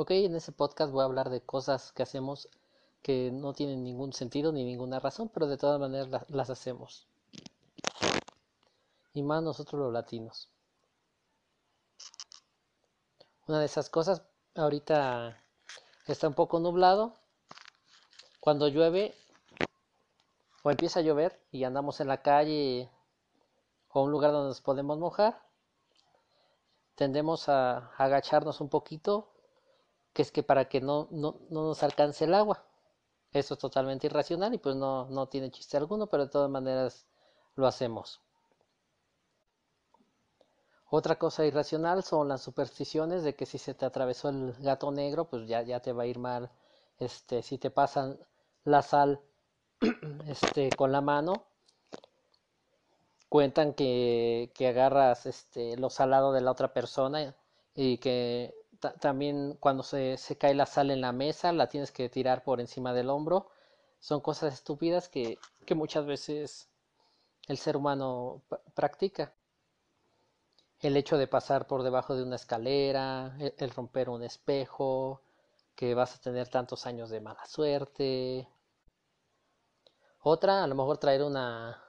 Ok, en ese podcast voy a hablar de cosas que hacemos que no tienen ningún sentido ni ninguna razón, pero de todas maneras las, hacemos. Y más nosotros los latinos. Una de esas cosas, ahorita está un poco nublado. Cuando llueve o empieza a llover y andamos en la calle o un lugar donde nos podemos mojar, tendemos a agacharnos un poquito que es que para que no, no, nos alcance el agua. Eso es totalmente irracional y pues no, no tiene chiste alguno, pero de todas maneras lo hacemos. Otra cosa irracional son las supersticiones de que si se te atravesó el gato negro, pues ya, ya te va a ir mal. Este, si te pasan la sal este, con la mano, cuentan que, que agarras este, lo salado de la otra persona y que también cuando se, cae la sal en la mesa, la tienes que tirar por encima del hombro. Son cosas estúpidas que, muchas veces el ser humano practica. El hecho de pasar por debajo de una escalera, el, el romper un espejo, que vas a tener tantos años de mala suerte. Otra, a lo mejor traer una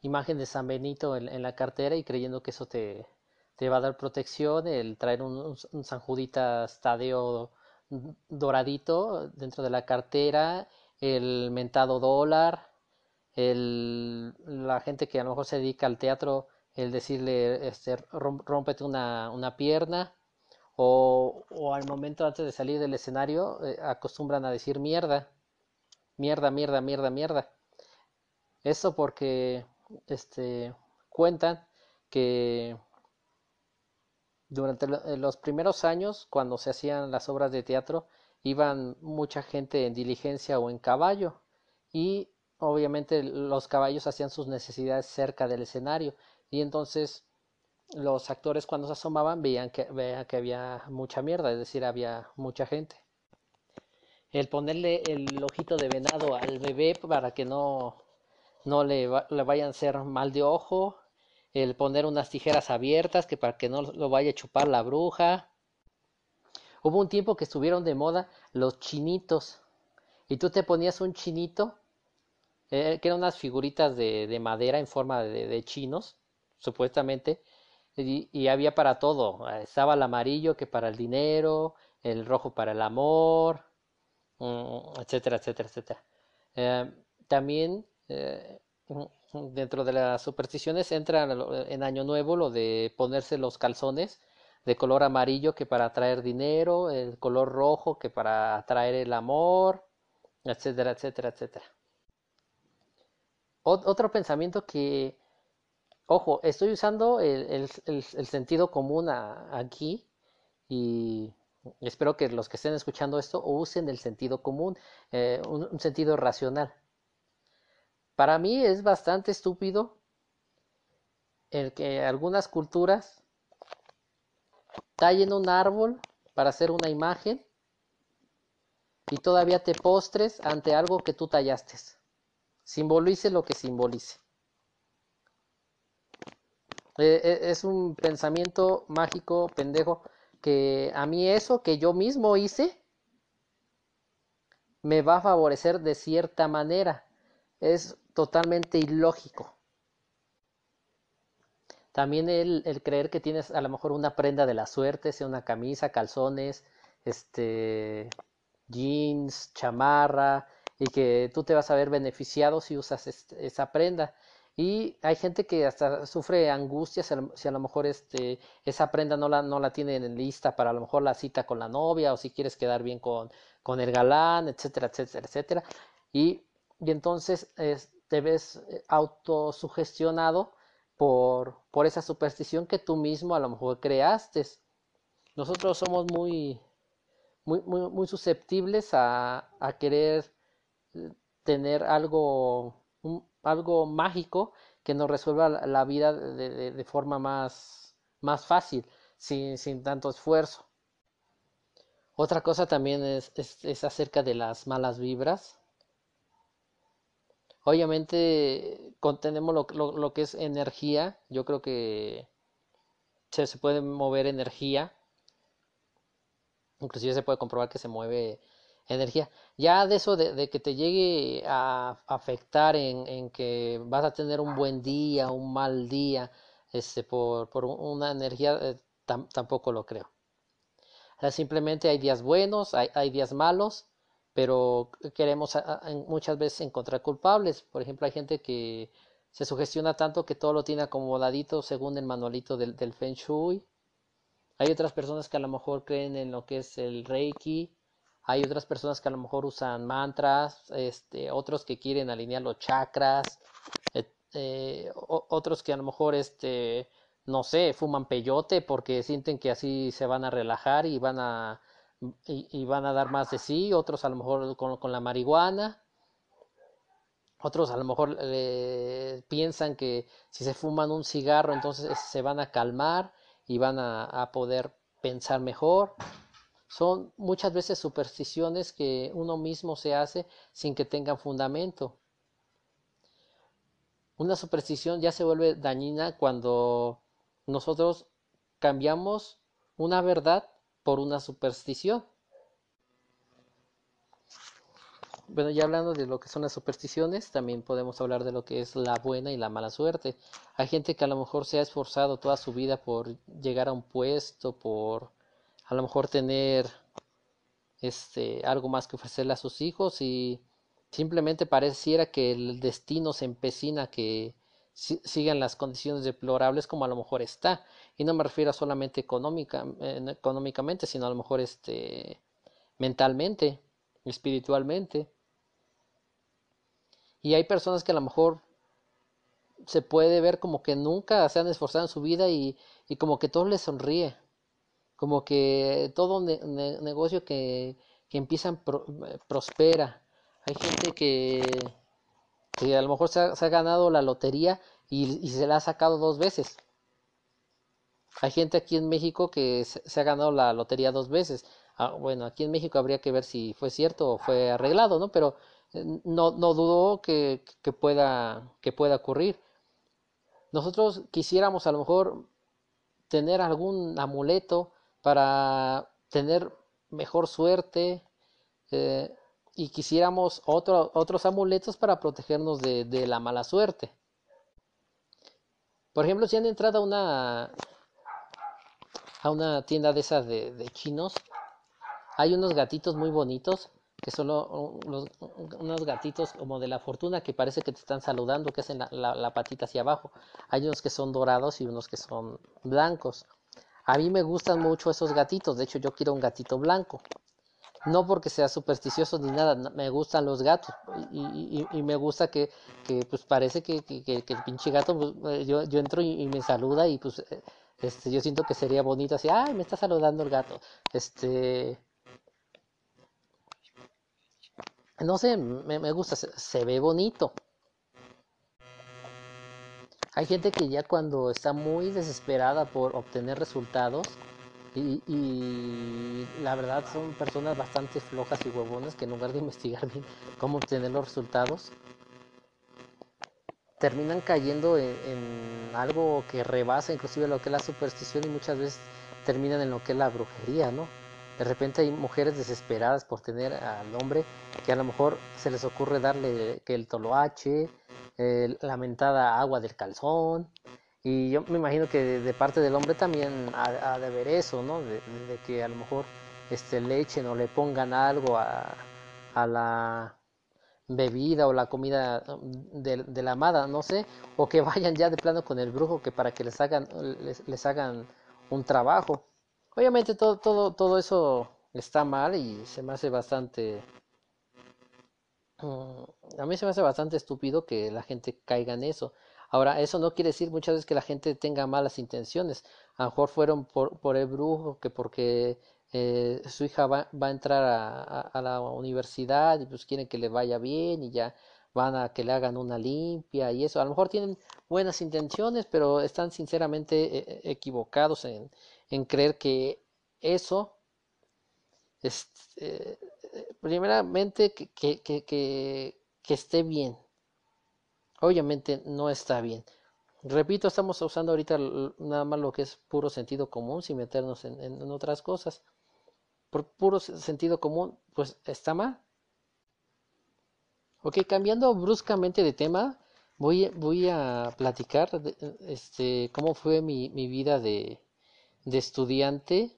imagen de San Benito en la cartera y creyendo que eso te, te va a dar protección el traer un, San Juditas Tadeo doradito dentro de la cartera, el mentado dólar, el, la gente que a lo mejor se dedica al teatro, el decirle, este, rómpete una, una pierna, o, o, al momento antes de salir del escenario eh, acostumbran a decir mierda, mierda, mierda, mierda, mierda. Eso porque este, cuentan que durante eh, los primeros años, cuando se hacían las obras de teatro, iban mucha gente en diligencia o en caballo y obviamente los caballos hacían sus necesidades cerca del escenario y entonces los actores cuando se asomaban veían que, veían que había mucha mierda, es decir, había mucha gente. El ponerle el ojito de venado al bebé para que no, no le, le vayan a hacer mal de ojo, el poner unas tijeras abiertas que para que no lo vaya a chupar la bruja. Hubo un tiempo que estuvieron de moda los chinitos y tú te ponías un chinito eh, que eran unas figuritas de, madera en forma de, chinos, supuestamente, y, había para todo. Estaba el amarillo que para el dinero, el rojo para el amor, mm, etcétera, etcétera, etcétera. Eh, también eh, dentro de las supersticiones entra en Año Nuevo lo de ponerse los calzones de color amarillo que para atraer dinero, el color rojo que para atraer el amor, etcétera, etcétera, etcétera. otro pensamiento que, ojo, estoy usando el, sentido común aquí y espero que los que estén escuchando esto usen el sentido común, eh, un sentido racional. Para mí es bastante estúpido el que algunas culturas tallen un árbol para hacer una imagen y todavía te postres ante algo que tú tallaste. Simbolice lo que simbolice. E, e, es un pensamiento mágico, pendejo, que a mí eso que yo mismo hice me va a favorecer de cierta manera. Es totalmente ilógico. También el, creer que tienes a lo mejor una prenda de la suerte, sea una camisa, calzones, este, jeans, chamarra, y que tú te vas a ver beneficiado si usas esa prenda. Y hay gente que hasta sufre angustias si a lo mejor este, esa prenda no la, no la tienen lista para a lo mejor la cita con la novia o si quieres quedar bien con, con el galán, etcétera, etcétera, etcétera. Y, y entonces es, te ves eh, autosugestionado por, por esa superstición que tú mismo a lo mejor creaste. Nosotros somos muy, muy, muy, susceptibles a, querer eh, tener algo, algo mágico que nos resuelva la, vida de, forma más, más fácil, sin, sin, tanto esfuerzo. Otra cosa también es, es acerca de las malas vibras. Obviamente contenemos lo, que es energía. Yo creo que se, puede mover energía. Inclusive se puede comprobar que se mueve energía. Ya de eso de, que te llegue a afectar en, que vas a tener un buen día, un mal día, este, por, una energía, eh, tampoco lo creo. simplemente hay días buenos, hay días malos, pero queremos muchas veces encontrar culpables. Por ejemplo, hay gente que se sugestiona tanto que todo lo tiene acomodadito según el manualito del, del Feng Shui. Hay otras personas que a lo mejor creen en lo que es el Reiki, hay otras personas que a lo mejor usan mantras, este, otros que quieren alinear los chakras, eh, otros que a lo mejor, este, no sé, fuman peyote porque sienten que así se van a relajar y van a, y, van a dar más de sí, otros a lo mejor con, la marihuana, otros a lo mejor piensan que si se fuman un cigarro entonces se van a calmar y van a poder pensar mejor. Son muchas veces supersticiones que uno mismo se hace sin que tengan fundamento. Una superstición ya se vuelve dañina cuando nosotros cambiamos una verdad por una superstición. Bueno, ya hablando de lo que son las supersticiones, también podemos hablar de lo que es la buena y la mala suerte. Hay gente que a lo mejor se ha esforzado toda su vida por llegar a un puesto, por a lo mejor tener este algo más que ofrecerle a sus hijos y simplemente pareciera que el destino se empecina a que sigan las condiciones deplorables como a lo mejor está. Y no me refiero solamente económica, económicamente sino a lo mejor este mentalmente espiritualmente. Y hay personas que a lo mejor se puede ver como que nunca se han esforzado en su vida y, y como que todo les sonríe. Como que todo negocio que, que empieza eh, prospera. Hay gente que, que a lo mejor se ha, ganado la lotería y, se la ha sacado dos veces. Hay gente aquí en México que se, ha ganado la lotería dos veces. Ah, bueno, aquí en México habría que ver si fue cierto o fue arreglado, ¿no? Pero eh, no, no dudo que, que, pueda, que pueda ocurrir. Nosotros quisiéramos a lo mejor tener algún amuleto para tener mejor suerte eh, y quisiéramos otros amuletos para protegernos de, la mala suerte. Por ejemplo, si han entrado a una, a una tienda de esas de, chinos, hay unos gatitos muy bonitos que son unos gatitos como de la fortuna que parece que te están saludando, que hacen la patita hacia abajo. Hay unos que son dorados y unos que son blancos. A mí me gustan mucho esos gatitos, de hecho yo quiero un gatito blanco. No porque sea supersticioso ni nada, me gustan los gatos y, me gusta que, pues parece que, el pinche gato, pues, eh, yo, entro y, me saluda y pues eh, este, yo siento que sería bonito así, ay, me está saludando el gato. Este, no sé, me, gusta, se ve bonito. Hay gente que ya cuando está muy desesperada por obtener resultados, y, la verdad son personas bastante flojas y huevonas que en lugar de investigar bien cómo obtener los resultados, terminan cayendo en, algo que rebasa inclusive lo que es la superstición y muchas veces terminan en lo que es la brujería, ¿no? De repente hay mujeres desesperadas por tener al hombre que a lo mejor se les ocurre darle que el toloache, eh, lamentada agua del calzón. Y yo me imagino que de, parte del hombre también ha, de ver eso, ¿no? De, que a lo mejor este, le echen o le pongan algo a, la bebida o la comida de, la amada, no sé, o que vayan ya de plano con el brujo que para que les hagan, les, les hagan un trabajo. Obviamente todo, todo, todo eso está mal y se me hace bastante Mm, a mí se me hace bastante estúpido que la gente caiga en eso. Ahora, eso no quiere decir muchas veces que la gente tenga malas intenciones. A lo mejor fueron por, el brujo, que porque eh, su hija va, a entrar a, la universidad y pues quieren que le vaya bien y ya van a que le hagan una limpia y eso. A lo mejor tienen buenas intenciones, pero están sinceramente eh, equivocados en, en creer que eso es, eh, primeramente que, que, que, que, esté bien. Obviamente no está bien. Repito, estamos usando ahorita nada más lo que es puro sentido común sin meternos en, otras cosas. por puro sentido común, pues está mal. Ok, cambiando bruscamente de tema, voy, voy a platicar este, cómo fue mi, vida de, de, estudiante.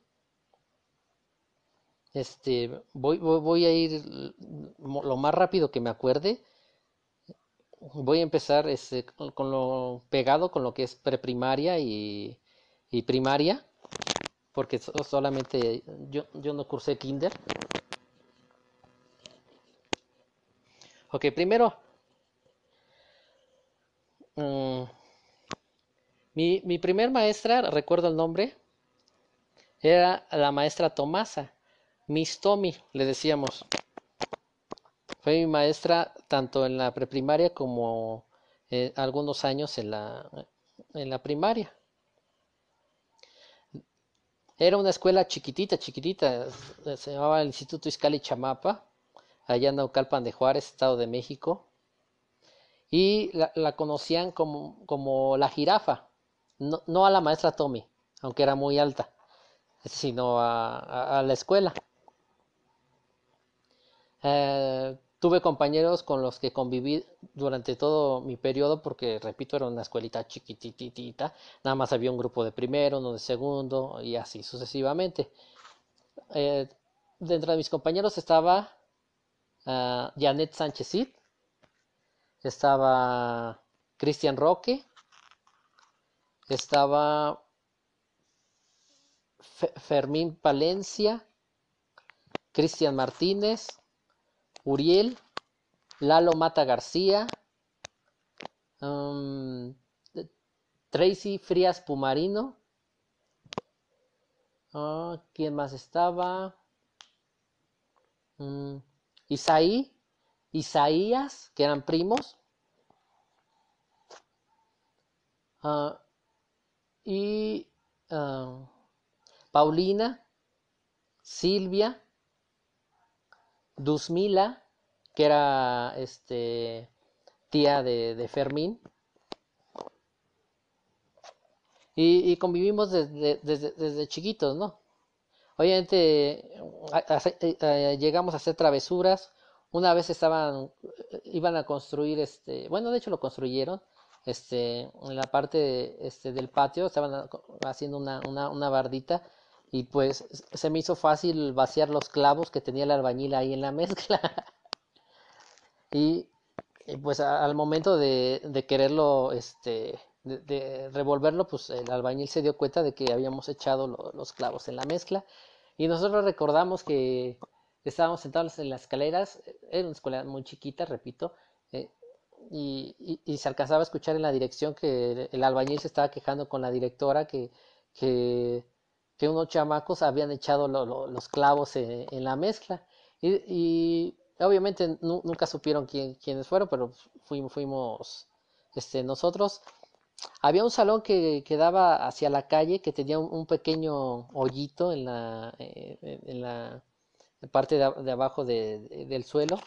Este, voy, voy, a ir lo más rápido que me acuerde. Voy a empezar este, con lo pegado con lo que es preprimaria y, y primaria, porque solamente yo, yo no cursé kinder. Ok, primero, mm, mi, mi primer maestra, recuerdo el nombre, era la maestra Tomasa, Miss Tommy, le decíamos. Fue mi maestra tanto en la preprimaria como eh, algunos años en la, en la primaria. Era una escuela chiquitita, chiquitita, se llamaba el Instituto Iscali Chamapa allá en Naucalpan de Juárez, Estado de México. Y la, conocían como, como, la jirafa, no, a la maestra Tommy, aunque era muy alta, sino a, la escuela. Eh, tuve compañeros con los que conviví durante todo mi periodo, porque repito, era una escuelita chiquititita, nada más había un grupo de primero, uno de segundo y así sucesivamente. Eh, dentro de mis compañeros estaba uh, Janet Sánchez estaba Cristian Roque, estaba Fermín Palencia, Cristian Martínez, Uriel, Lalo Mata García, um, Tracy Frías Pumarino, ah, ¿quién más estaba? Mm, Isaí, Isaías, que eran primos, ah, y ah, Paulina, Silvia, Dusmila, que era este, tía de, Fermín. Y, convivimos desde, chiquitos, ¿no? Obviamente llegamos a hacer travesuras. Una vez estaban, iban a construir, este, bueno, de hecho lo construyeron, este, en la parte este, del patio, estaban haciendo una, bardita y pues se me hizo fácil vaciar los clavos que tenía el albañil ahí en la mezcla. y, pues al momento de, quererlo, este, de, revolverlo, pues el albañil se dio cuenta de que habíamos echado los clavos en la mezcla y nosotros recordamos que estábamos sentados en las escaleras, era una escuela muy chiquita, repito, eh, y, se alcanzaba a escuchar en la dirección que el albañil se estaba quejando con la directora que, que, unos chamacos habían echado los clavos en, la mezcla. Y, obviamente nunca supieron quién, quiénes fueron, pero fuimos, este, nosotros. Había un salón que, quedaba hacia la calle que tenía un, pequeño hoyito en la, eh, en la parte de, abajo del suelo.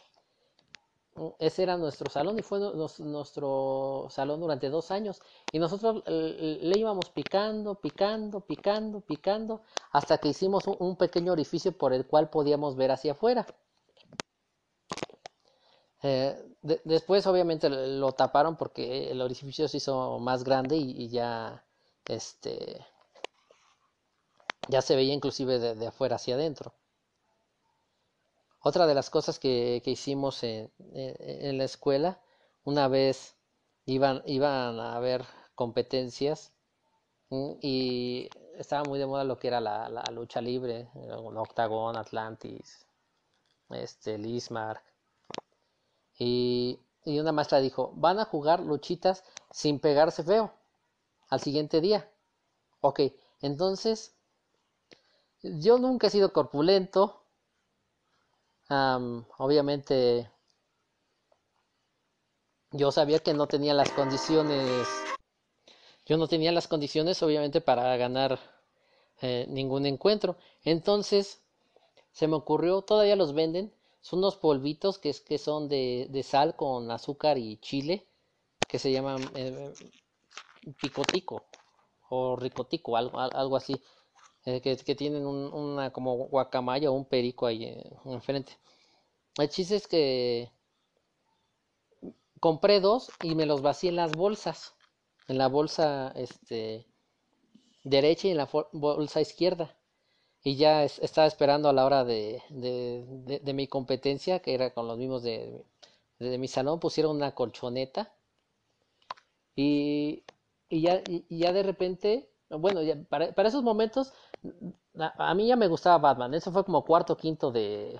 Ese era nuestro salón y fue nuestro salón durante dos años. Y nosotros le íbamos picando, picando, picando, picando, hasta que hicimos un pequeño orificio por el cual podíamos ver hacia afuera. Eh, después obviamente lo taparon porque el orificio se hizo más grande y, ya este ya se veía inclusive de, afuera hacia adentro. Otra de las cosas que, hicimos en, la escuela, una vez iban, iban a haber competencias y estaba muy de moda lo que era la, lucha libre, Octagon, Atlantis, este, Lismark y, una maestra dijo, van a jugar luchitas sin pegarse feo al siguiente día. Ok, entonces, yo nunca he sido corpulento. Obviamente, yo sabía que no tenía las condiciones. Yo no tenía las condiciones, obviamente, para ganar eh, ningún encuentro. Entonces, se me ocurrió, todavía los venden, son unos polvitos que, es, que son de, sal con azúcar y chile, que se llaman eh, picotico o ricotico, algo, algo así. Eh, que, tienen una como guacamaya o un perico ahí eh, enfrente. El chiste es que compré dos y me los vacié en las bolsas, en la bolsa este, derecha y en la bolsa izquierda. Y ya estaba esperando a la hora de, de, mi competencia, que era con los mismos de, mi salón, pusieron una colchoneta. Y, y, ya, y ya de repente bueno, para, esos momentos, a, mí ya me gustaba Batman. Eso fue como cuarto, quinto de,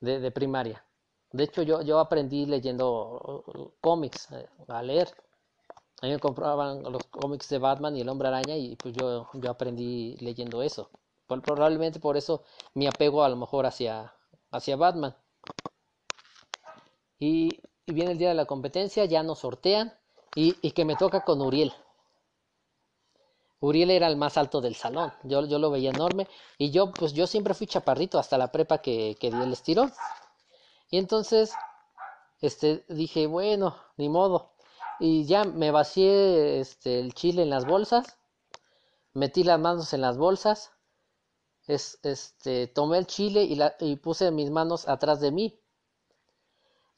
de, primaria. De hecho, yo, yo aprendí leyendo uh, cómics, eh, a leer. A mí me compraban los cómics de Batman y el Hombre Araña y pues yo, yo aprendí leyendo eso. Probablemente por eso mi apego a lo mejor hacia, hacia Batman. Y, y viene el día de la competencia, ya nos sortean y, y que me toca con Uriel. Uriel era el más alto del salón, yo, yo lo veía enorme y yo pues yo siempre fui chaparrito hasta la prepa que, que di el. Y entonces este, dije, bueno, ni modo. Y ya me vacié este, el chile en las bolsas, metí las manos en las bolsas, es, este, tomé el chile y, la, y puse mis manos atrás de mí.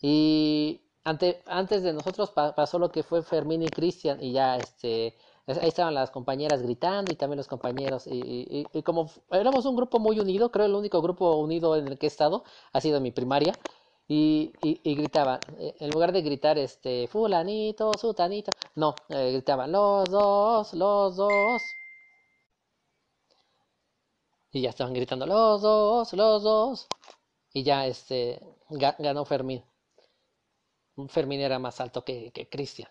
Y ante, antes de nosotros pasó lo que fue Fermín y Cristian y ya este Ahí estaban las compañeras gritando y también los compañeros. Y, como éramos un grupo muy unido, creo el único grupo unido en el que he estado ha sido mi primaria. Y, y, gritaban, eh, en lugar de gritar este fulanito, sutanito, no, eh, gritaban los dos, los dos. Y ya estaban gritando los dos, los dos. Y ya este ganó Fermín. Fermín era más alto que, que Cristian.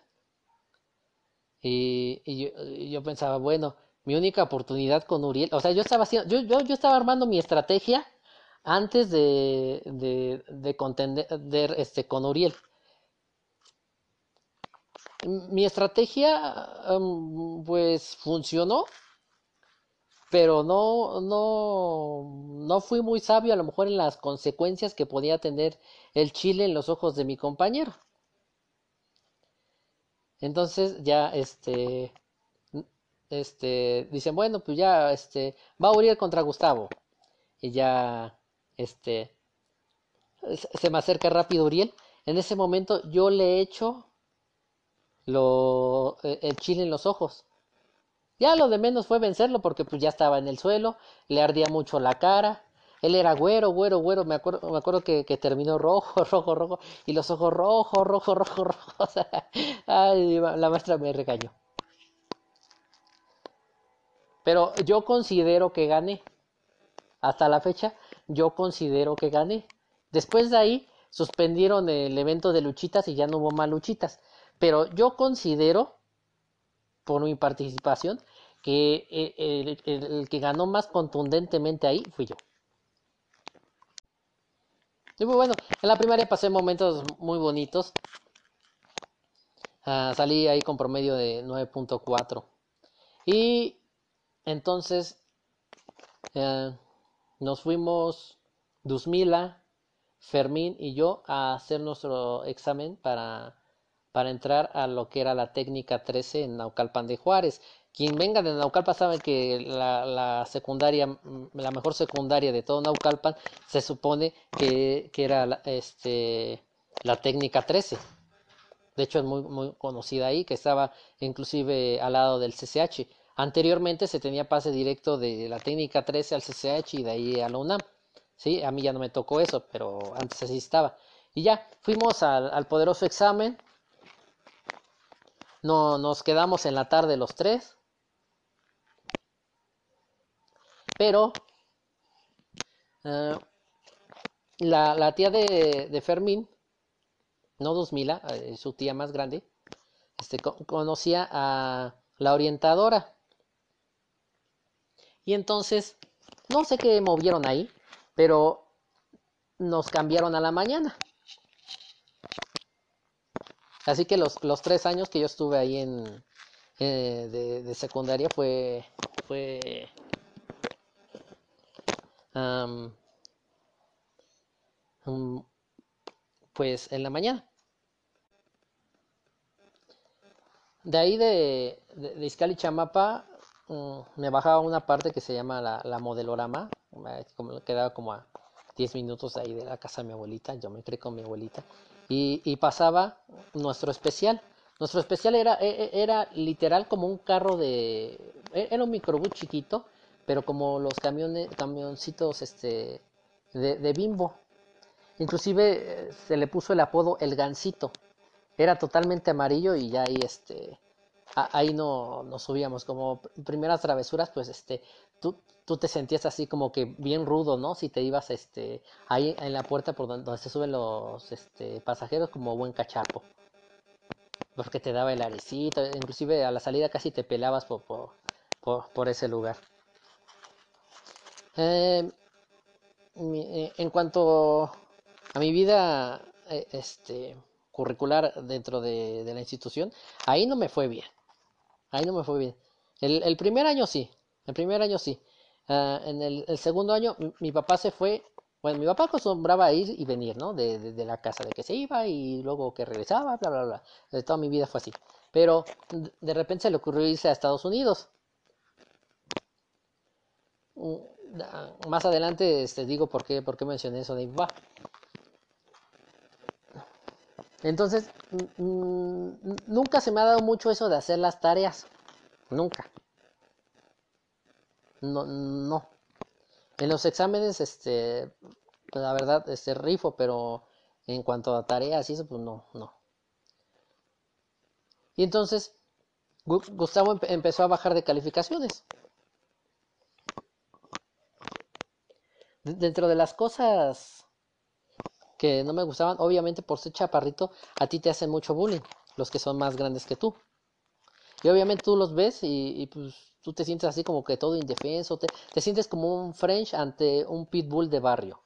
Y, yo, pensaba, bueno, mi única oportunidad con Uriel, o sea, yo estaba haciendo, yo, yo, yo estaba armando mi estrategia antes de, de, de contender este, con Uriel. Mi estrategia, pues, funcionó, pero no, no, no fui muy sabio a lo mejor en las consecuencias que podía tener el chile en los ojos de mi compañero. Entonces ya este este dicen, bueno, pues ya este va a Uriel contra Gustavo. Y ya este se me acerca rápido Uriel. En ese momento yo le echo lo, e, el chile en los ojos. Ya lo de menos fue vencerlo porque pues ya estaba en el suelo, le ardía mucho la cara, él era güero, güero, güero. Me acuerdo, me acuerdo que, terminó rojo, rojo, rojo. Y los ojos rojos, rojo, rojo, rojo. ay, la maestra me regañó. Pero yo considero que gané. Hasta la fecha, yo considero que gané. Después de ahí, suspendieron el evento de luchitas y ya no hubo más luchitas. Pero yo considero, por mi participación, que eh, el que ganó más contundentemente ahí fui yo. Y muy bueno, en la primaria pasé momentos muy bonitos. Ah, salí ahí con promedio de 9.4. Y entonces eh, nos fuimos Dusmila, Fermín y yo a hacer nuestro examen para, para entrar a lo que era la técnica 13 en Naucalpan de Juárez. Quien venga de Naucalpan sabe que la, secundaria, mm, la mejor secundaria de todo Naucalpan, se supone que, era la, este, técnica 13. De hecho es muy, muy conocida ahí, que estaba inclusive al lado del CCH. Anteriormente se tenía pase directo de la técnica 13 al CCH y de ahí a la UNAM. ¿sí? A mí ya no me tocó eso, pero antes así estaba. Y ya, fuimos al, al poderoso examen. No, nos quedamos en la tarde los tres. Pero eh, la, tía de, Fermín, no Dusmila, eh, su tía más grande, este, conocía a la orientadora. Y entonces, no sé qué movieron ahí, pero nos cambiaron a la mañana. Así que los, tres años que yo estuve ahí en, eh, de, de, secundaria fue, fue pues en la mañana. De ahí de, de, Chamapa mm, me bajaba una parte que se llama la, la modelorama, quedaba como a 10 minutos ahí de la casa de mi abuelita, yo me creí con mi abuelita, y, y pasaba nuestro especial. Nuestro especial era, e, e, era literal como un carro de... E, era un microbús chiquito, pero como los camiones, camioncitos este, de, bimbo. Inclusive eh, se le puso el apodo El Gancito. Era totalmente amarillo y ya ahí este ahí no nos subíamos como primeras travesuras pues este tú, tú te sentías así como que bien rudo no si te ibas este ahí en la puerta por donde, se suben los este pasajeros como buen cachapo porque te daba el arecito inclusive a la salida casi te pelabas por, por, por, ese lugar eh, en cuanto a mi vida eh, este curricular dentro de, la institución, ahí no me fue bien. Ahí no me fue bien. El, primer año sí, el primer año sí. Uh, en el, segundo año mi, papá se fue, bueno, mi papá acostumbraba a ir y venir, ¿no? De, la casa, de que se iba y luego que regresaba, bla, bla, bla. De toda mi vida fue así. Pero de repente se le ocurrió irse a Estados Unidos. Mm, más adelante te este, digo por qué, por qué mencioné eso de papá. Entonces, nunca se me ha dado mucho eso de hacer las tareas. Nunca. No, no. En los exámenes, este, la verdad, este rifo, pero en cuanto a tareas y eso, pues no, no. Y entonces, Gustavo empezó a bajar de calificaciones. Dentro de las cosas que no me gustaban, obviamente por ser chaparrito, a ti te hacen mucho bullying, los que son más grandes que tú. Y obviamente tú los ves y, pues tú te sientes así como que todo indefenso, te, te, sientes como un French ante un pitbull de barrio.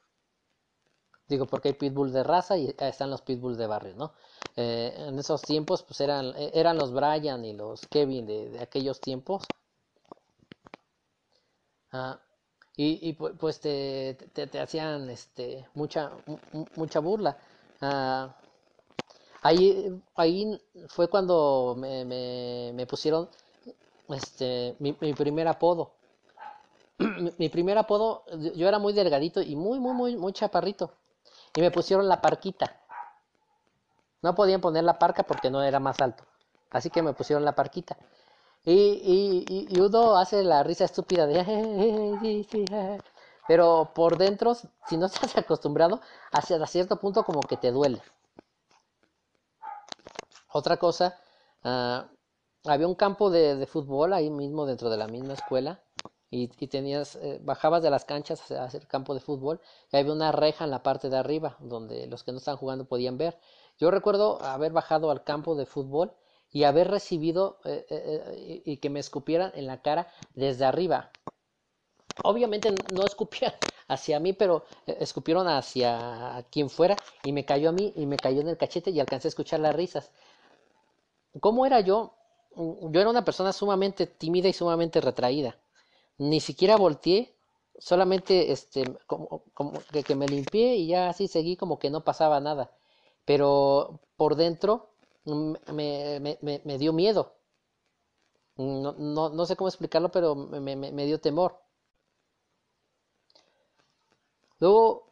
Digo, porque hay pitbull de raza y están los pitbull de barrio, ¿no? Eh, en esos tiempos, pues eran, eran los Brian y los Kevin de, de aquellos tiempos. Ah, y, y pues te, te, hacían este mucha mucha burla. Ah, ahí ahí fue cuando me, me, me pusieron este mi, mi primer apodo. Mi, mi, primer apodo yo era muy delgadito y muy muy muy muy chaparrito. Y me pusieron la parquita. No podían poner la parca porque no era más alto. Así que me pusieron la parquita y, y, y, uno hace la risa estúpida de... Pero por dentro, si no estás acostumbrado, hacia cierto punto como que te duele. Otra cosa, uh, había un campo de, de, fútbol ahí mismo dentro de la misma escuela y, y tenías, eh, bajabas de las canchas hacia, hacia, el campo de fútbol y había una reja en la parte de arriba donde los que no estaban jugando podían ver. Yo recuerdo haber bajado al campo de fútbol y haber recibido eh, eh, eh, y que me escupieran en la cara desde arriba. Obviamente no escupían hacia mí, pero escupieron hacia quien fuera y me cayó a mí y me cayó en el cachete y alcancé a escuchar las risas. ¿Cómo era yo? Mm, yo era una persona sumamente tímida y sumamente retraída. Ni siquiera volteé, solamente este, como, como que, que me limpié y ya así seguí como que no pasaba nada. Pero por dentro me, me, me, dio miedo. No, no, no, sé cómo explicarlo, pero me, me, dio temor. Luego,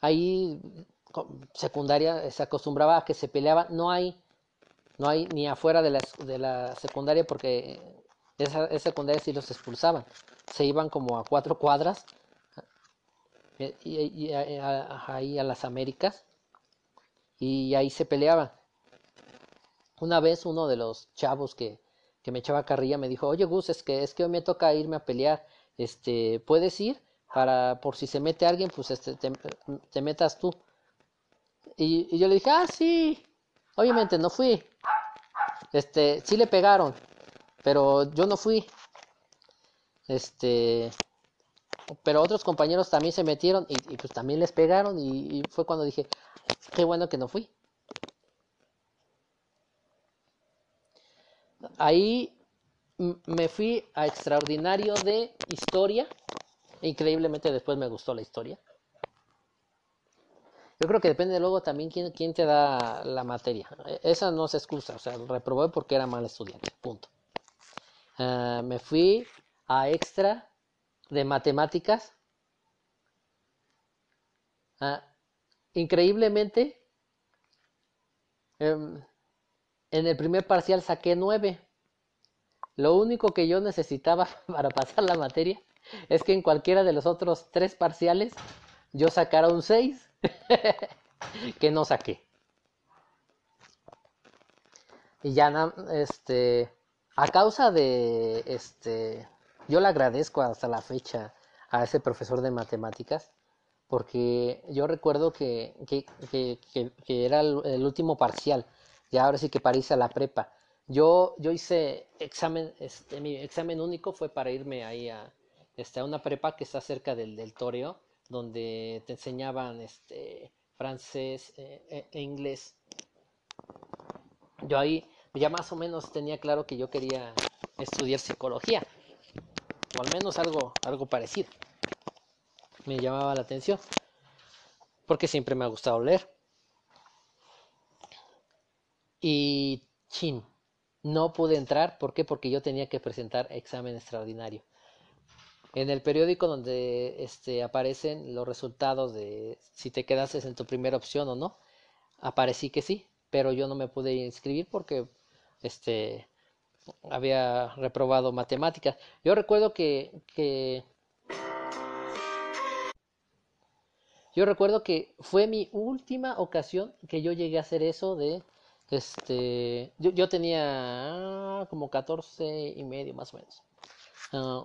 ahí, secundaria, se acostumbraba a que se peleaba. No hay, no hay ni afuera de la, de la secundaria porque esa, esa secundaria sí los expulsaban. Se iban como a cuatro cuadras eh, y ahí a las Américas y ahí se peleaban. Una vez uno de los chavos que, que me echaba carrilla me dijo, oye Gus, es que, es que hoy me toca irme a pelear, este, ¿puedes ir? Para, por si se mete alguien, pues este, te, metas tú. Y, y, yo le dije, ah, sí, obviamente no fui. Este, sí le pegaron, pero yo no fui. Este, pero otros compañeros también se metieron y, y pues también les pegaron y, y fue cuando dije, qué bueno que no fui. Ahí me fui a extraordinario de historia. Increíblemente después me gustó la historia. Yo creo que depende luego también quién, quién te da la materia. E, esa no se excusa, o sea, reprobé porque era mal estudiante, punto. Uh, me fui a extra de matemáticas. Ah, increíblemente, em, en el primer parcial saqué 9. Lo único que yo necesitaba para pasar la materia es que en cualquiera de los otros tres parciales yo sacara un 6, que no saqué. Y ya, este, a causa de, este, yo le agradezco hasta la fecha a ese profesor de matemáticas, porque yo recuerdo que, era el, último parcial, ya ahora sí que para irse a la prepa. Yo, yo hice examen, este, mi examen único fue para irme ahí a, este, a una prepa que está cerca del, del Toreo, donde te enseñaban este, francés eh, e inglés. Yo ahí ya más o menos tenía claro que yo quería estudiar psicología, o al menos algo, algo parecido. Me llamaba la atención, porque siempre me ha gustado leer. Y chin, no pude entrar, ¿por qué? Porque yo tenía que presentar examen extraordinario. En el periódico donde este, aparecen los resultados de si te quedases en tu primera opción o no, aparecí que sí, pero yo no me pude inscribir porque este, había reprobado matemáticas. Yo recuerdo que, que yo recuerdo que fue mi última ocasión que yo llegué a hacer eso de este yo, yo tenía como 14 y medio más o menos. Ah,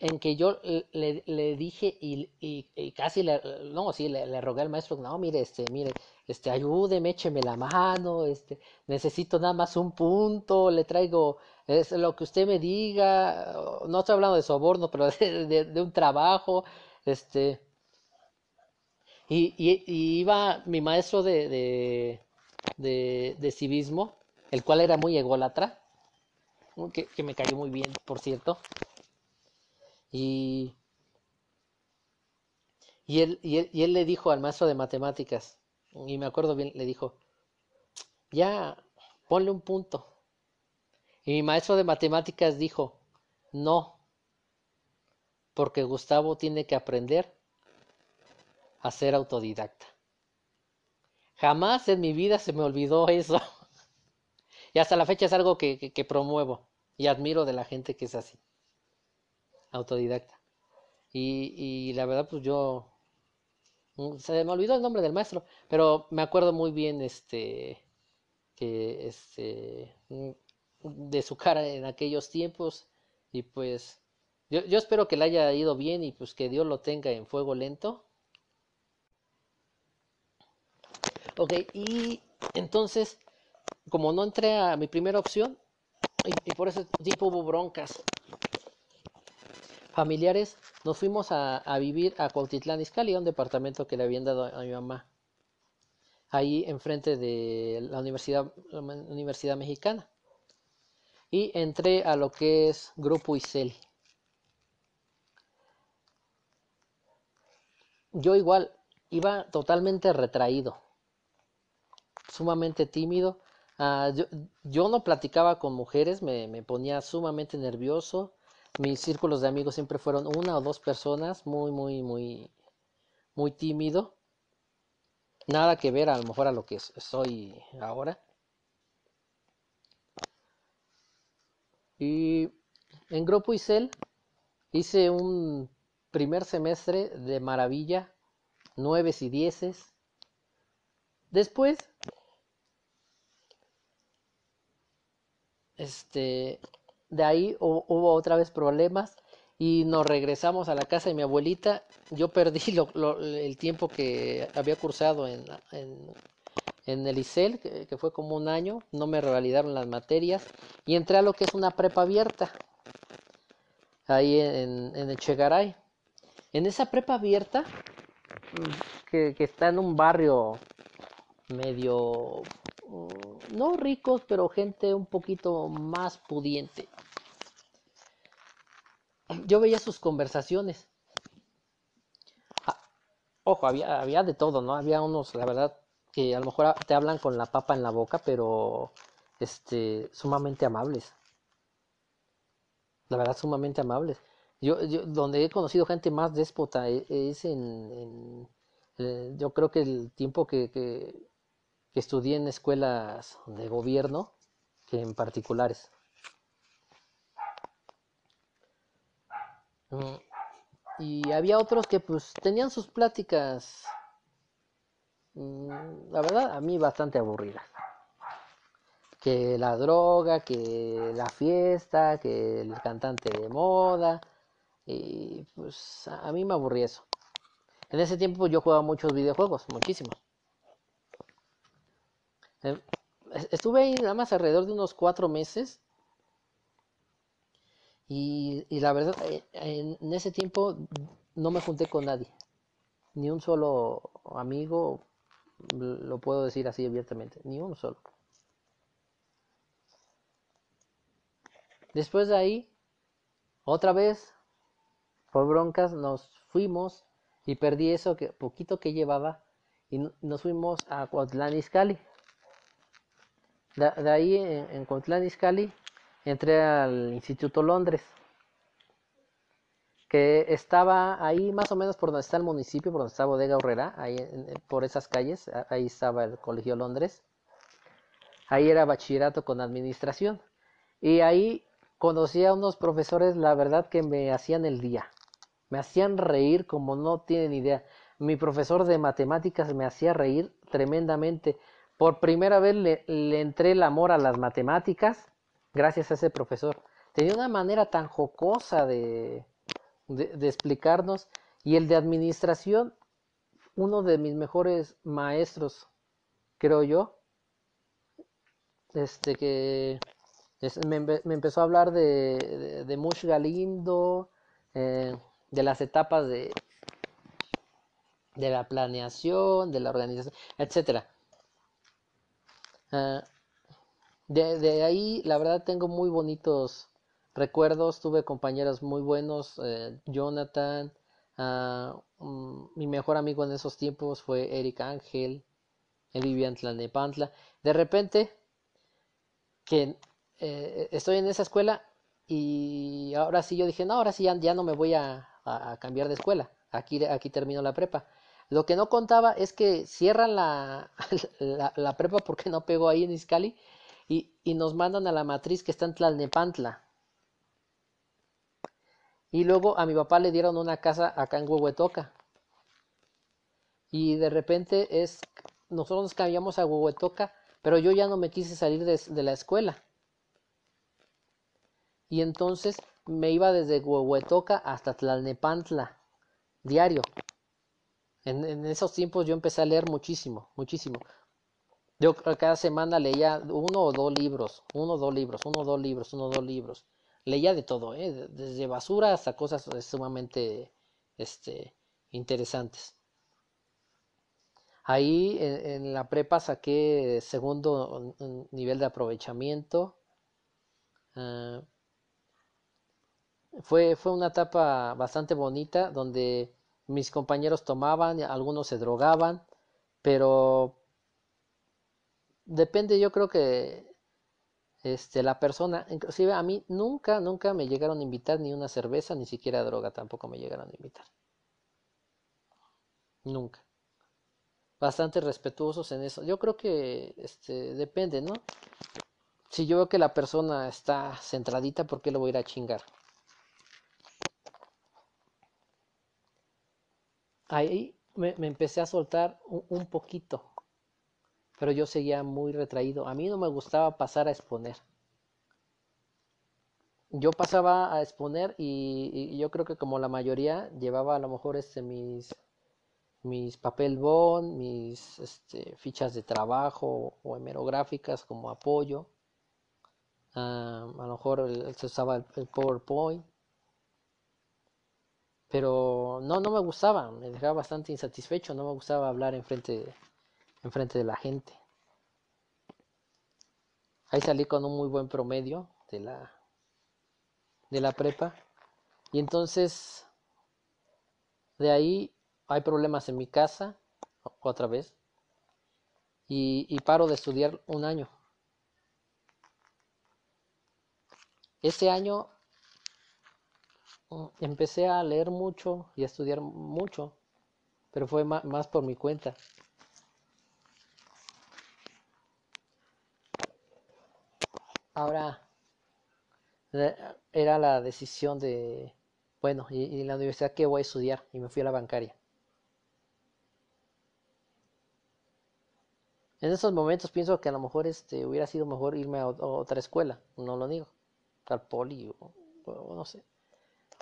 en que yo le, le dije y, y, casi le, no sí le, le, rogué al maestro no mire este mire este, ayúdeme, écheme la mano, este, necesito nada más un punto, le traigo es lo que usted me diga, no estoy hablando de soborno, pero de, un trabajo, este, y, y, iba mi maestro de, de, de, de, civismo, el cual era muy ególatra, que, que me cayó muy bien, por cierto, y, y, él, y, él, y él le dijo al maestro de matemáticas, y me acuerdo bien, le dijo, ya, ponle un punto. Y mi maestro de matemáticas dijo, no, porque Gustavo tiene que aprender a ser autodidacta. Jamás en mi vida se me olvidó eso. y hasta la fecha es algo que, promuevo y admiro de la gente que es así, autodidacta. Y, y la verdad, pues yo Mm, se me olvidó el nombre del maestro, pero me acuerdo muy bien este que este mm, de su cara en aquellos tiempos y pues yo, yo espero que le haya ido bien y pues que Dios lo tenga en fuego lento. Ok, y entonces, como no entré a mi primera opción, y, por ese tiempo hubo broncas, familiares, nos fuimos a, vivir a Cuautitlán Izcalli, un departamento que le habían dado a mi mamá, ahí enfrente de la Universidad, Universidad Mexicana. Y entré a lo que es Grupo ICEL. Yo igual iba totalmente retraído, sumamente tímido. Ah, yo, no platicaba con mujeres, me, me ponía sumamente nervioso mis círculos de amigos siempre fueron una o dos personas, muy, muy, muy, muy tímido. Nada que ver a lo mejor a lo que soy ahora. Y en Grupo Isel hice un primer semestre de maravilla, nueves y dieces. Después, este, de ahí hubo otra vez problemas y nos regresamos a la casa de mi abuelita. Yo perdí el tiempo que había cursado en, en, el ICEL, que, fue como un año, no me revalidaron las materias y entré a lo que es una prepa abierta, ahí en, en Echegaray. En esa prepa abierta, que, que está en un barrio medio no ricos, pero gente un poquito más pudiente yo veía sus conversaciones. Ah, ojo, había, había de todo, ¿no? Había unos, la verdad, que a lo mejor te hablan con la papa en la boca, pero este, sumamente amables. la verdad, sumamente amables. Yo, yo donde he conocido gente más déspota e, es en, eh, yo creo que el tiempo que, que, que estudié en escuelas de gobierno que en particulares. Mm, y había otros que pues tenían sus pláticas, mm, la verdad, a mí bastante aburridas. Que la droga, que la fiesta, que el cantante de moda. Y pues a mí me aburría eso. En ese tiempo yo jugaba muchos videojuegos, muchísimos. Em, estuve ahí nada más alrededor de unos cuatro meses. Y, la verdad, eh, en, ese tiempo no me junté con nadie. Ni un solo amigo, lo puedo decir así abiertamente. Ni uno solo. Después de ahí, otra vez, por broncas, nos fuimos y perdí eso que poquito que llevaba y nos fuimos a Izcalli. De, ahí en, en Cuautlán Izcalli entré al Instituto Londres, que estaba ahí más o menos por donde está el municipio, por donde está Bodega Horrera, ahí por esas calles, ahí estaba el Colegio Londres. Ahí era bachillerato con administración. Y ahí conocí a unos profesores, la verdad que me hacían el día. Me hacían reír como no tienen idea. Mi profesor de matemáticas me hacía reír tremendamente. Por primera vez le, entré el amor a las matemáticas gracias a ese profesor. Tenía una manera tan jocosa de, de, explicarnos y el de administración, uno de mis mejores maestros, creo yo, este que me, empezó a hablar de, de, Mush Galindo, eh, de las etapas de, de la planeación, de la organización, etcétera. Ah, de, ahí, la verdad, tengo muy bonitos recuerdos. Tuve compañeros muy buenos. Eh, Jonathan, ah, mm, mi mejor amigo en esos tiempos fue Eric Ángel. Él vivía en. De repente, que eh, estoy en esa escuela y ahora sí yo dije, no, ahora sí ya no me voy a, a, cambiar de escuela. Aquí, aquí termino la prepa. Lo que no contaba es que cierran la, la, prepa porque no pegó ahí en Iscali y, y, nos mandan a la matriz que está en Tlalnepantla. Y luego a mi papá le dieron una casa acá en Huehuetoca. Y de repente es, nosotros nos cambiamos a Huehuetoca, pero yo ya no me quise salir de, de la escuela. Y entonces me iba desde Huehuetoca hasta Tlalnepantla, diario. En, esos tiempos yo empecé a leer muchísimo, muchísimo. Yo cada semana leía uno o dos libros, uno o dos libros, uno o dos libros, uno o dos libros. Leía de todo, ¿eh? desde basura hasta cosas sumamente este, interesantes. Ahí en, la prepa saqué segundo nivel de aprovechamiento. Ah, fue, fue una etapa bastante bonita donde mis compañeros tomaban, algunos se drogaban, pero depende, yo creo que este, la persona, inclusive a mí nunca, nunca me llegaron a invitar ni una cerveza, ni siquiera droga tampoco me llegaron a invitar. Nunca. Bastante respetuosos en eso. Yo creo que este, depende, ¿no? Si yo veo que la persona está centradita, ¿por qué lo voy a ir a chingar? Ahí me, empecé a soltar un, poquito, pero yo seguía muy retraído. A mí no me gustaba pasar a exponer. Yo pasaba a exponer y, yo creo que como la mayoría llevaba a lo mejor este mis mis papel bond, mis este, fichas de trabajo o hemerográficas como apoyo. Ah, a lo mejor se usaba el PowerPoint pero no, no me gustaba, me dejaba bastante insatisfecho, no me gustaba hablar enfrente, frente de la gente. Ahí salí con un muy buen promedio de la, de la prepa. Y entonces, de ahí hay problemas en mi casa, otra vez, y, y paro de estudiar un año. Ese año empecé a leer mucho y a estudiar mucho, pero fue más por mi cuenta. Ahora era la decisión de, bueno, y, la universidad qué voy a estudiar, y me fui a la bancaria. En esos momentos pienso que a lo mejor este, hubiera sido mejor irme a, otra escuela, no lo digo, al poli o, no sé,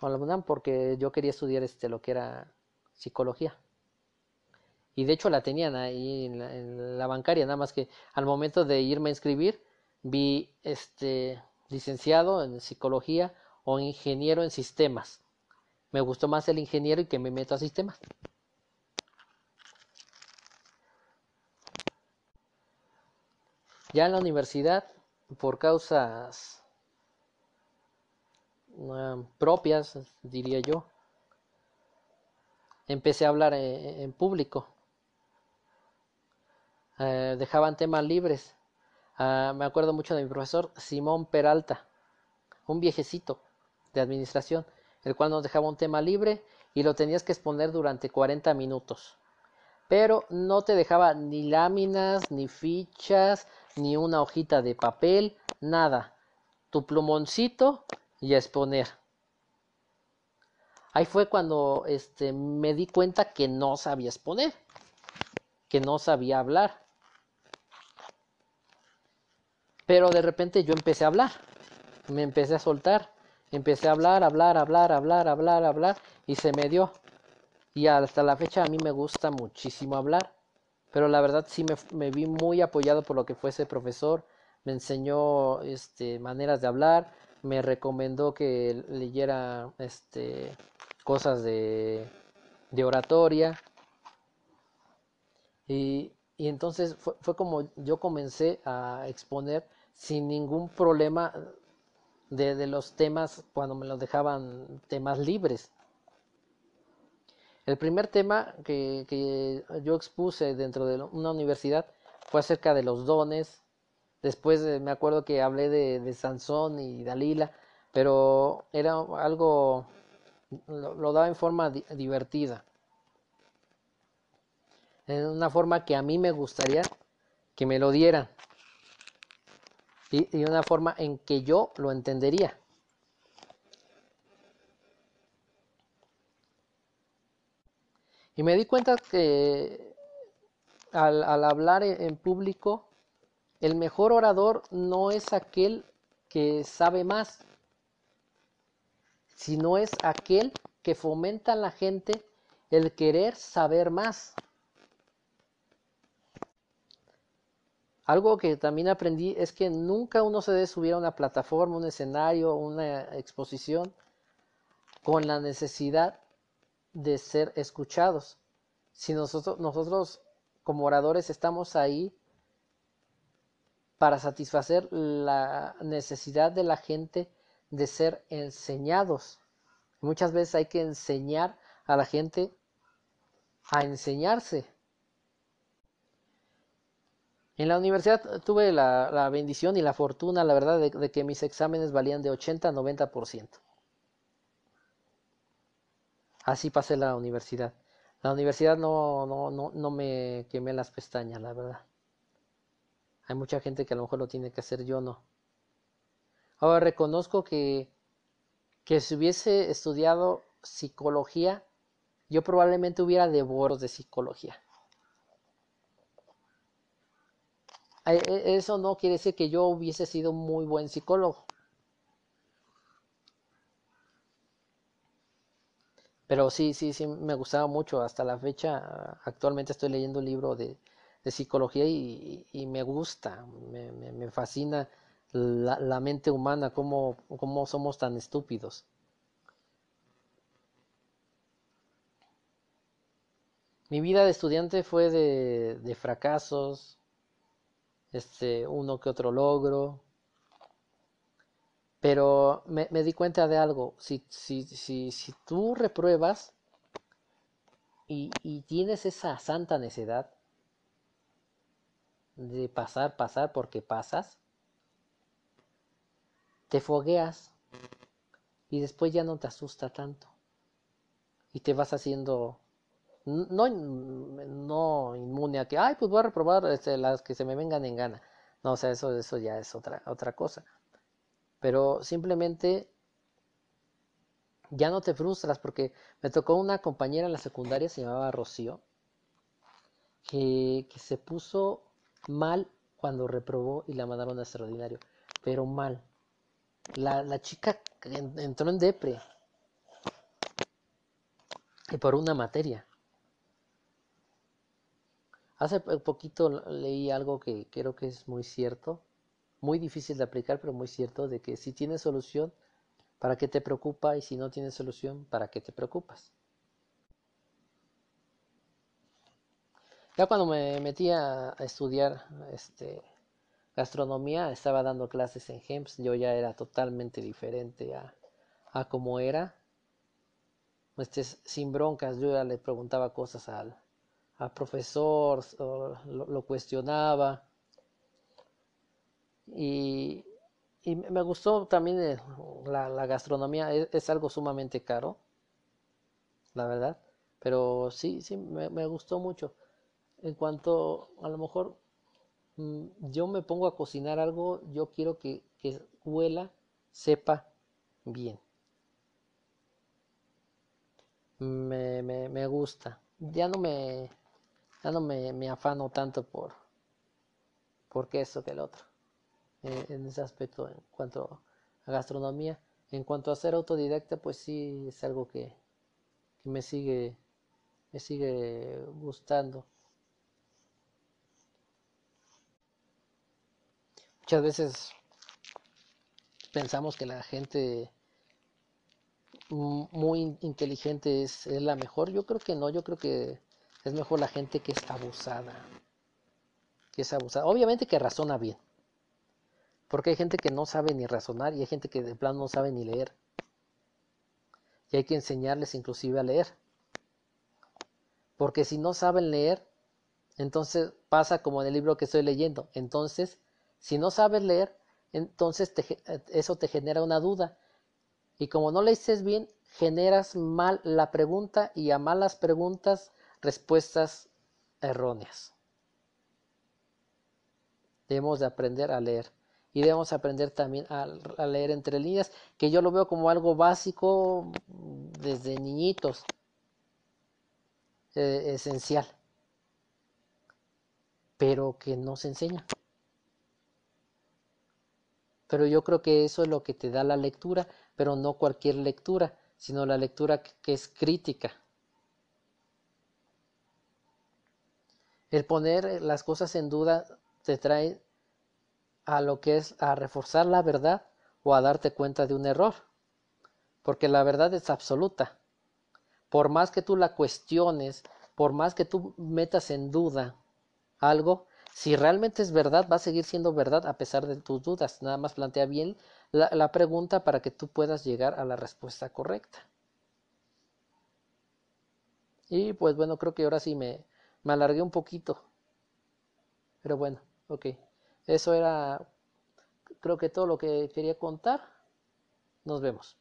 a la UNAM porque yo quería estudiar este, lo que era psicología. Y de hecho la tenían ahí en la, en la bancaria, nada más que al momento de irme a inscribir vi este licenciado en psicología o ingeniero en sistemas. Me gustó más el ingeniero y que me meto a sistemas. Ya en la universidad, por causas um, propias, diría yo, empecé a hablar en, público. Eh, dejaban temas libres Ah, me acuerdo mucho de mi profesor Simón Peralta, un viejecito de administración, el cual nos dejaba un tema libre y lo tenías que exponer durante 40 minutos. Pero no te dejaba ni láminas, ni fichas, ni una hojita de papel, nada. Tu plumoncito y a exponer. Ahí fue cuando este, me di cuenta que no sabía exponer, que no sabía hablar. Pero de repente yo empecé a hablar, me empecé a soltar, empecé a hablar, hablar, hablar, hablar, hablar, hablar, y se me dio. Y hasta la fecha a mí me gusta muchísimo hablar, pero la verdad sí me, me vi muy apoyado por lo que fue ese profesor, me enseñó este, maneras de hablar, me recomendó que leyera este, cosas de, de oratoria. Y, y entonces fue, fue, como yo comencé a exponer sin ningún problema de, los temas cuando me los dejaban temas libres. El primer tema que, yo expuse dentro de una universidad fue acerca de los dones. Después me acuerdo que hablé de, Sansón y Dalila, pero era algo, lo, daba en forma divertida. En una forma que a mí me gustaría que me lo dieran y, una forma en que yo lo entendería. Y me di cuenta que al, hablar en público, el mejor orador no es aquel que sabe más, sino es aquel que fomenta a la gente el querer saber más. Algo que también aprendí es que nunca uno se debe subir a una plataforma, un escenario, una exposición con la necesidad de ser escuchados. Si nosotros, nosotros como oradores estamos ahí para satisfacer la necesidad de la gente de ser enseñados. Muchas veces hay que enseñar a la gente a enseñarse. En la universidad tuve la, bendición y la fortuna, la verdad, de, que mis exámenes valían de 80 a 90%. Así pasé la universidad. La universidad no, no, no, no me quemé las pestañas, la verdad. Hay mucha gente que a lo mejor lo tiene que hacer, yo no. Ahora reconozco que, que si hubiese estudiado psicología, yo probablemente hubiera devoros de psicología. E, eso no quiere decir que yo hubiese sido muy buen psicólogo. Pero sí, sí, sí, me gustaba mucho. Hasta la fecha, actualmente estoy leyendo un libro de, psicología y, me gusta, me, fascina la, mente humana, cómo, cómo somos tan estúpidos. Mi vida de estudiante fue de, de fracasos, este, uno que otro logro. Pero me, di cuenta de algo, si, si, si, si tú repruebas y, y tienes esa santa necedad de pasar, pasar porque pasas, te fogueas y después ya no te asusta tanto. Y te vas haciendo no, no inmune a que, ay, pues voy a reprobar este, las que se me vengan en gana. No, o sea, eso, eso ya es otra, otra cosa. Pero simplemente ya no te frustras porque me tocó una compañera en la secundaria, se llamaba Rocío, que, que se puso mal cuando reprobó y la mandaron a extraordinario, pero mal. La, la chica entró en depre y por una materia. Hace poquito leí algo que creo que es muy cierto, muy difícil de aplicar, pero muy cierto, de que si tienes solución, ¿para qué te preocupa? Y si no tienes solución, ¿para qué te preocupas? Ya cuando me metí a, estudiar este, gastronomía, estaba dando clases en GEMS, yo ya era totalmente diferente a, a como era. Este, sin broncas, yo ya le preguntaba cosas al, profesor, lo, cuestionaba. Y, me gustó también eh, la, gastronomía, es, algo sumamente caro, la verdad, pero sí, sí, me, gustó mucho. En cuanto a lo mejor mm, yo me pongo a cocinar algo, yo quiero que, que huela, sepa bien. Me, me, me gusta. Ya no me, ya no me, afano tanto por porque eso que el otro eh, en ese aspecto en cuanto a gastronomía en cuanto a ser autodidacta pues sí es algo que, me sigue me sigue gustando muchas veces pensamos que la gente muy inteligente es, es, la mejor. Yo creo que no, yo creo que es mejor la gente que es abusada. Que es abusada. Obviamente que razona bien. Porque hay gente que no sabe ni razonar y hay gente que de plano no sabe ni leer. Y hay que enseñarles inclusive a leer. Porque si no saben leer, entonces pasa como en el libro que estoy leyendo. Entonces, si no sabes leer, entonces eso te genera una duda. Y como no leíste bien, generas mal la pregunta y a malas preguntas respuestas erróneas. Debemos de aprender a leer y debemos aprender también a, leer entre líneas, que yo lo veo como algo básico desde niñitos, eh, esencial, pero que no se enseña. Pero yo creo que eso es lo que te da la lectura, pero no cualquier lectura, sino la lectura que es crítica. El poner las cosas en duda te trae a lo que es a reforzar la verdad o a darte cuenta de un error. Porque la verdad es absoluta. Por más que tú la cuestiones, por más que tú metas en duda algo, si realmente es verdad, va a seguir siendo verdad a pesar de tus dudas. Nada más plantea bien la, pregunta para que tú puedas llegar a la respuesta correcta. Y pues bueno, creo que ahora sí me, me alargué un poquito. Pero bueno, ok. Eso era, creo que todo lo que quería contar. Nos vemos.